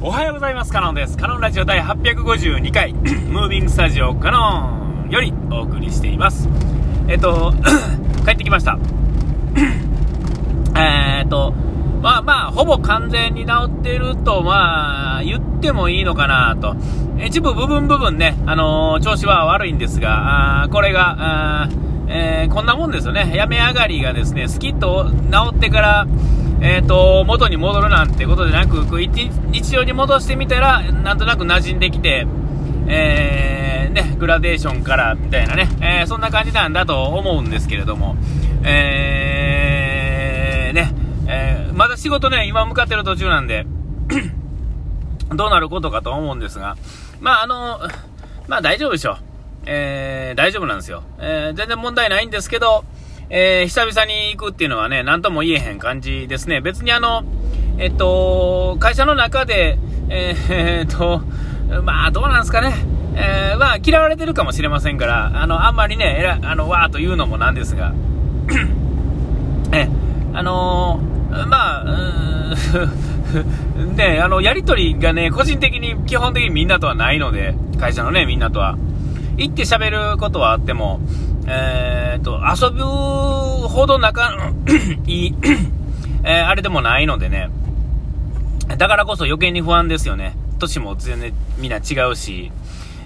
おはようございます。カノンです。カノンラジオ第852回、ムービングスタジオカノンよりお送りしています。えっと、帰ってきました。えっと、まあまあ、ほぼ完全に治っていると、まあ、言ってもいいのかなと。一部部分部分ね、あのー調子は悪いんですが、あこれが、あーえーこんなもんですよね。病み上がりがですね、スキッと治ってから、えっ、と、元に戻るなんてことでなく、一日常に戻してみたら、なんとなく馴染んできて、えーね、グラデーションからみたいなね、えーそんな感じなんだと思うんですけれども、えーね、えまだ仕事ね、今向かってる途中なんで、どうなることかと思うんですが、まああの、まあ大丈夫でしょう。えー大丈夫なんですよ。え全然問題ないんですけど、えー久々に行くっていうのはね、なんとも言えへん感じですね。別にあの、えっと、会社の中で、えーえーっと、まあどうなんですかね。えーまあ嫌われてるかもしれませんから、あの、あんまりね、えらあの、わーと言うのもなんですが、え、あのーまあ、うん ね、あの、やりとりがね、個人的に、基本的にみんなとはないので、会社のね、みんなとは。行って喋ることはあっても、えーっと、遊ぶほど仲、いい、えーあれでもないのでね、だからこそ余計に不安ですよね。年も全然みんな違うし、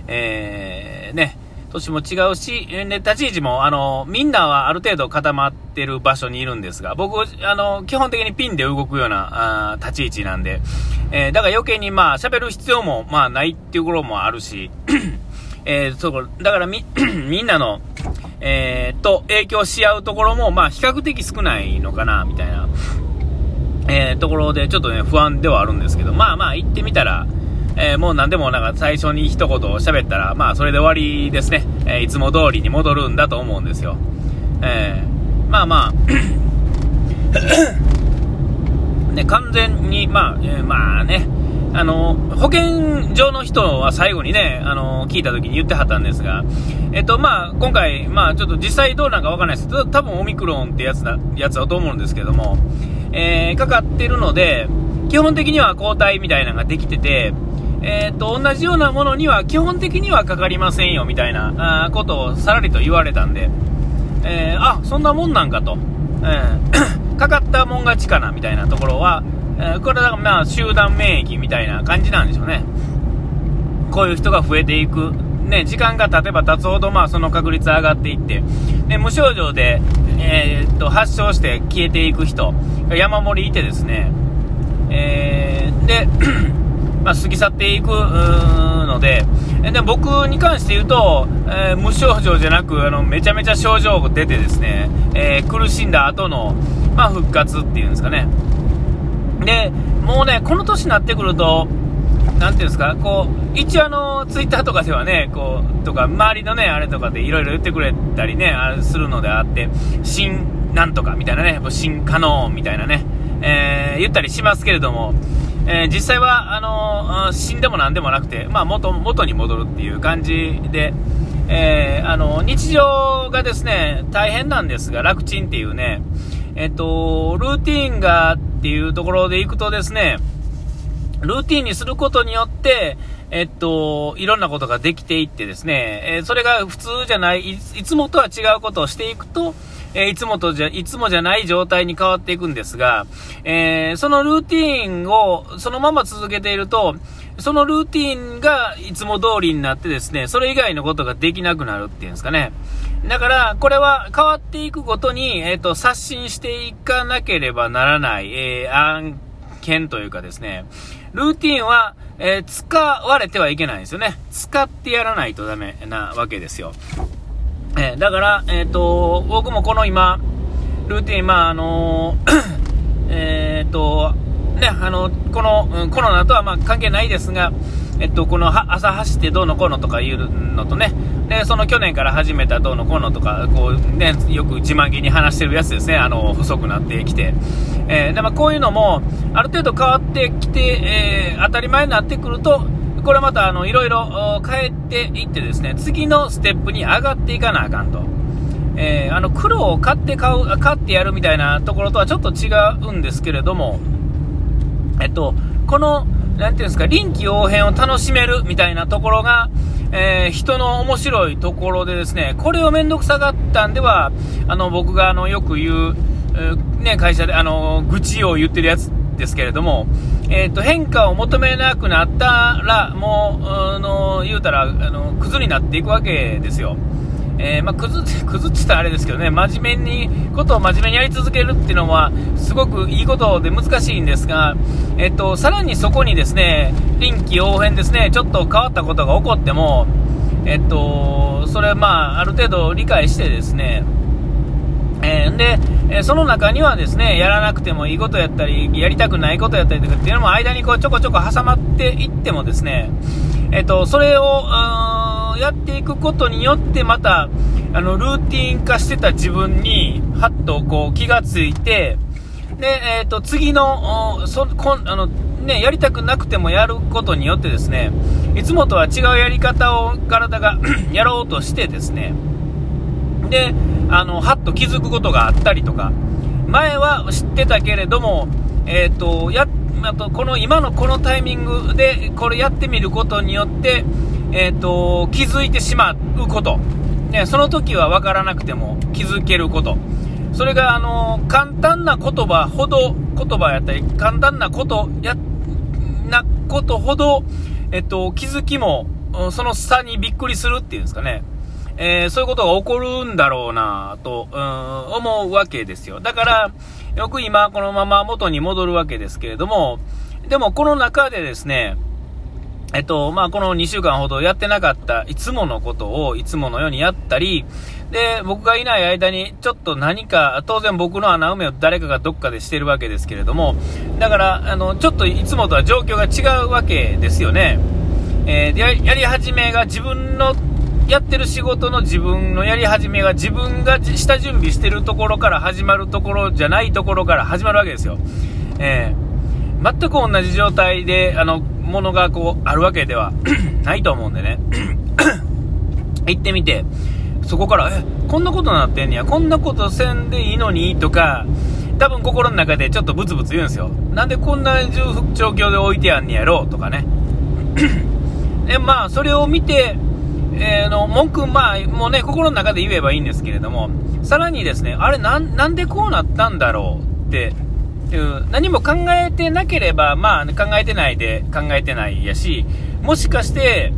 えー、ね、年も違うし、えーね、立ち位置も、あの、みんなはある程度固まってる場所にいるんですが、僕、あの、基本的にピンで動くような、あ立ち位置なんで、えーだから余計にまあ、喋る必要も、まあ、ないっていうところもあるし、えー、そこ、だからみ、みんなの、えー、と、影響し合うところも、まあ、比較的少ないのかな、みたいな、えー、ところで、ちょっとね、不安ではあるんですけど、まあまあ、行ってみたら、えーもう何でもなんか最初に一言喋ったら、まあ、それで終わりですね。えいつも通りに戻るんだと思うんですよ。えーまあまあ、ね、完全に、まあ、えまあね、あの、保健所の人は最後にね、あの、聞いた時に言ってはったんですが、えっと、まあ、今回、まあ、ちょっと実際どうなんかわかんないです。けど、多分オミクロンってやつだ、やつだと思うんですけども、えーかかってるので、基本的には抗体みたいなのができてて、えっと、同じようなものには基本的にはかかりませんよ、みたいなあことをさらりと言われたんで、えーあ、そんなもんなんかと、えー かかったもん勝ちかな、みたいなところは、えこれはまあ集団免疫みたいな感じなんでしょうね。こういう人が増えていく。ね、時間が経てば経つほど、まあ、その確率上がっていって、で、無症状で、えーっと、発症して消えていく人山盛りいてですね、えーで、まあ、過ぎ去っていくので、で僕に関して言うと、えー無症状じゃなく、あの、めちゃめちゃ症状出てですね、え苦しんだ後の、まあ、復活っていうんですかね。で、もうね、この年になってくると、なんていうんですか、こう、一応あの、ツイッターとかではね、こう、とか、周りのね、あれとかでいろいろ言ってくれたりね、あれするのであって、新なんとかみたいなね、新可能みたいなね、えー言ったりしますけれども、えー実際は、あのー死んでもなんでもなくて、まあ、元、元に戻るっていう感じで、えーあの日常がですね、大変なんですが、楽ちんっていうね、えっと、ルーティンがってていうところでいくとですね、ルーティンにすることによって、えっと、いろんなことができていってですね、えーそれが普通じゃない、いいつもとは違うことをしていくと、えーいつもとじゃ、いつもじゃない状態に変わっていくんですが、えーそのルーティンをそのまま続けていると、そのルーティンがいつも通りになってですね、それ以外のことができなくなるっていうんですかね。だから、これは変わっていくことに、えっ、と、刷新していかなければならない、えー案件というかですね、ルーティンは、えー使われてはいけないんですよね。使ってやらないとダメなわけですよ。えだから、えっ、と、僕もこの今、ルーティン、まあ、あの えっと、ね、あの、この、うんコロナとはま関係ないですが、えっと、この朝走ってどうのこうのとかいうのとね、で、その去年から始めたどうのこうのとか、こうね、よく自慢げに話してるやつですね、あの、細くなってきて。えーでまあ、こういうのも、ある程度変わってきて、えー当たり前になってくると、これまた、あの、いろいろ変えていってですね、次のステップに上がっていかなあかんと。えーあの、黒を買って買う、買ってやるみたいなところとはちょっと違うんですけれども、えっと、このなんていうんですか、臨機応変を楽しめるみたいなところが、えー、人の面白いところでですね、これをめんどくさがったんでは、あの、僕があの、よく言う、ね、会社で、あの、愚痴を言ってるやつですけれども、えっ、ー、と、変化を求めなくなったら、もう、あの、言うたら、あの、クズになっていくわけですよ。えー、まあ、くずって、くずって言ったらあれですけどね、真面目に、ことを真面目にやり続けるっていうのは、すごくいいことで難しいんですが、えっと、さらにそこにですね、臨機応変ですね、ちょっと変わったことが起こっても、えっと、それまあ、ある程度理解してですね、えー、で、えその中にはですね、やらなくてもいいことやったり、やりたくないことやったりとかっていうのも間にこうちょこちょこ挟まっていってもですね、えっと、それを、やっていくことによってまた、あの、ルーティン化してた自分に、はっとこう気がついて、で、えっ、ー、と、次の、そこあの、ね、やりたくなくてもやることによってですね、いつもとは違うやり方を体が やろうとしてですね、で、あの、はっと気づくことがあったりとか、前は知ってたけれども、えっ、ー、と、や、あと、この今のこのタイミングでこれやってみることによって、え、ー、と、気づいてしまうこと。ね、その時は分からなくても気づけること。それが、あの、簡単な言葉ほど、言葉やったり、簡単なこと、や、なことほど、えっと、気づきも、その差にびっくりするっていうんですかね。えー、そういうことが起こるんだろうなと、うん、思うわけですよ。だから、よく今このまま元に戻るわけですけれども、でもこの中でですね、えっと、まあ、この2週間ほどやってなかったいつものことをいつものようにやったり、で、僕がいない間にちょっと何か、当然僕の穴埋めを誰かがどっかでしてるわけですけれども、だから、あの、ちょっといつもとは状況が違うわけですよね。えー、ややり始めが自分のやってる仕事の自分のやり始めが自分が下準備してるところから始まるところじゃないところから始まるわけですよ。えー、全く同じ状態で、あの、ものがこう、あるわけでは ないと思うんでね。行ってみて、そこから、え、こんなことなってんねや、こんなことせんでいいのにとか、多分心の中でちょっとブツブツ言うんですよ。なんでこんな状況で置いてやんねやろうとかね。で、まあ、それを見て、えー、の、文句、まあ、もうね、心の中で言えばいいんですけれども、さらにですね、あれ、なん、でこうなったんだろうって、いう、何も考えてなければ、まあ、考えてないで考えてないやし、もしかして、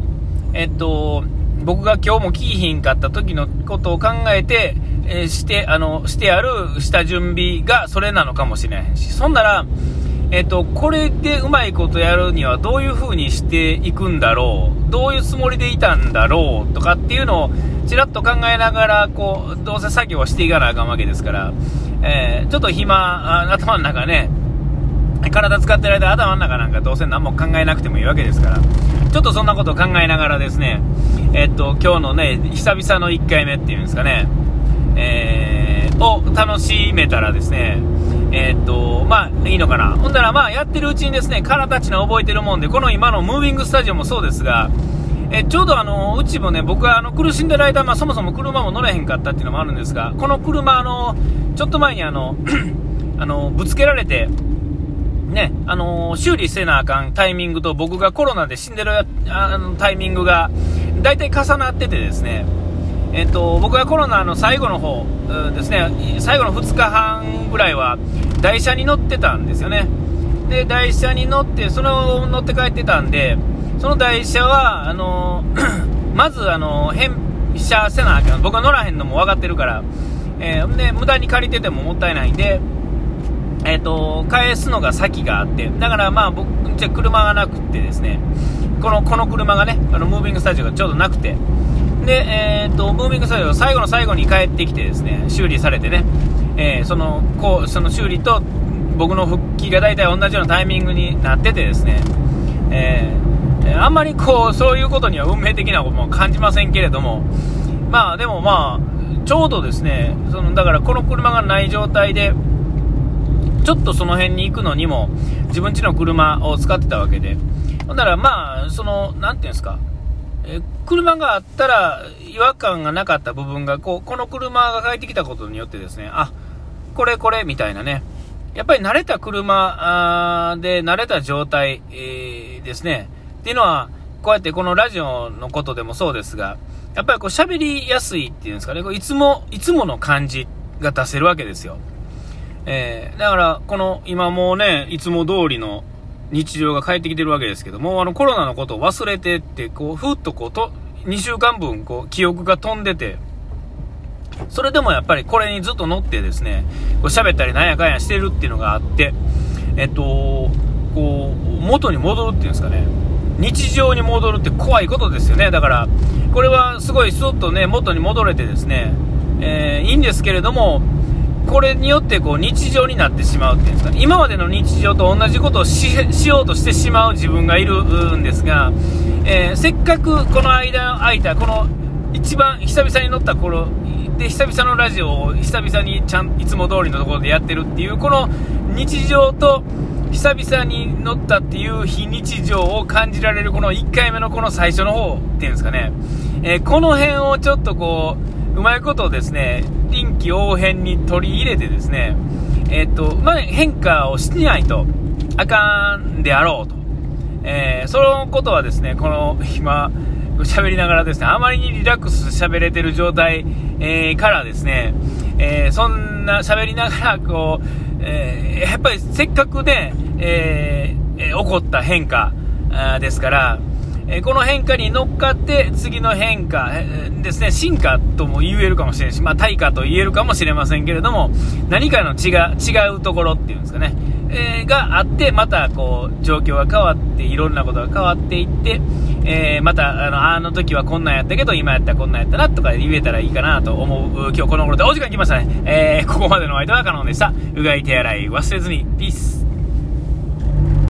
えっと、僕が今日も聞いひんかった時のことを考えて、えー、して、あの、してある下準備がそれなのかもしれないし、そんなら、えっと、これでうまいことやるにはどういう風にしていくんだろう、どういうつもりでいたんだろう？とかっていうのをちらっと考えながら、こう、どうせ作業はしていかなあかんわけですから、えー、ちょっと暇、頭の中ね、体使ってる間、頭の中なんかどうせ何も考えなくてもいいわけですから、ちょっとそんなことを考えながらですね、えっと、今日のね、久々の1回目っていうんですかね、えー、を楽しめたらですね、えー、っと、まあ、いいのかな。ほんなら、まあ、やってるうちにですね、体たちの覚えてるもんで、この今のムービングスタジオもそうですが、えちょうどあのうちもね、僕はあの苦しんでる間、まあ、そもそも車も乗れへんかったっていうのもあるんですが、この車、あのちょっと前にあの あのぶつけられて、ね、あの修理せなあかんタイミングと僕がコロナで死んでるあのタイミングが大体重なっててですね、えっと、僕がコロナの最後の方ですね、最後の2日半ぐらいは台車に乗ってたんですよね。で、台車に乗って、その乗って帰ってたんで、その台車は、あの まず、あの返車せなあかん。僕は乗らへんのも分かってるから、えー、で、無駄に借りててももったいないんで、えっ、ー、と、返すのが先があって、だからまあ僕、じゃ車がなくてですね、この、この車がね、あの、ムービングスタジオがちょうどなくて、で、えっ、ー、と、ムービングスタジオ最後の最後に帰ってきてですね、修理されてね、えー、その、こう、その修理と僕の復帰が大体同じようなタイミングになっててですね、えーあんまりこう、そういうことには運命的なことも感じませんけれども、まあでもまあ、ちょうどですね、そのだからこの車がない状態で、ちょっとその辺に行くのにも、自分家の車を使ってたわけで、ほんならまあ、その、なんていうんですか、え車があったら違和感がなかった部分がこう、この車が帰ってきたことによってですね、あこれこれみたいなね、やっぱり慣れた車で慣れた状態、ですね。っていうのは、こうやってこのラジオのことでもそうですが、やっぱりこう喋りやすいっていうんですかね、こういつも、いつもの感じが出せるわけですよ。えー、だから、この今もうね、いつも通りの日常が帰ってきてるわけですけども、あのコロナのことを忘れてって、こう、ふっとこうと、2週間分、こう、記憶が飛んでて、それでもやっぱりこれにずっと乗ってですね、こう喋ったりなんやかんやしてるっていうのがあって、えっと、こう、元に戻るっていうんですかね、日常に戻るって怖いことですよね。だから、これはすごいスッとね、元に戻れてですね、えー、いいんですけれども、これによってこう日常になってしまうっていうんですか、今までの日常と同じことをしようとしてしまう自分がいるんですが、えー、せっかくこの間空いた、この一番久々に乗った頃で久々のラジオを久々にちゃんいつも通りのところでやってるっていうこの日常と久々に乗ったっていう非日常を感じられるこの1回目のこの最初の方っていうんですかね、えー、この辺をちょっとこううまいことですね臨機応変に取り入れてですねえー、っと、まあ、変化をしてないとあかんであろうと、えー、そのことはですねこの今喋りながらですね、あまりにリラックス喋れてる状態、えー、からですね、えー、そんな喋りながら、こう、えー、やっぱりせっかくね、え起こった変化ですから、えこの変化に乗っかって次の変化、えですね、進化とも言えるかもしれないし、まあ、対価と言えるかもしれませんけれども、何かの違違うところっていうんですかね、えー、があって、またこう、状況が変わって、いろんなことが変わっていって、えー、また、あの、あの時はこんなんやったけど、今やったらこんなんやったな、とか言えたらいいかなと思う、今日この頃でお時間来ましたね。えー、ここまでの間は可能でした。うがい手洗い忘れずに、ピース。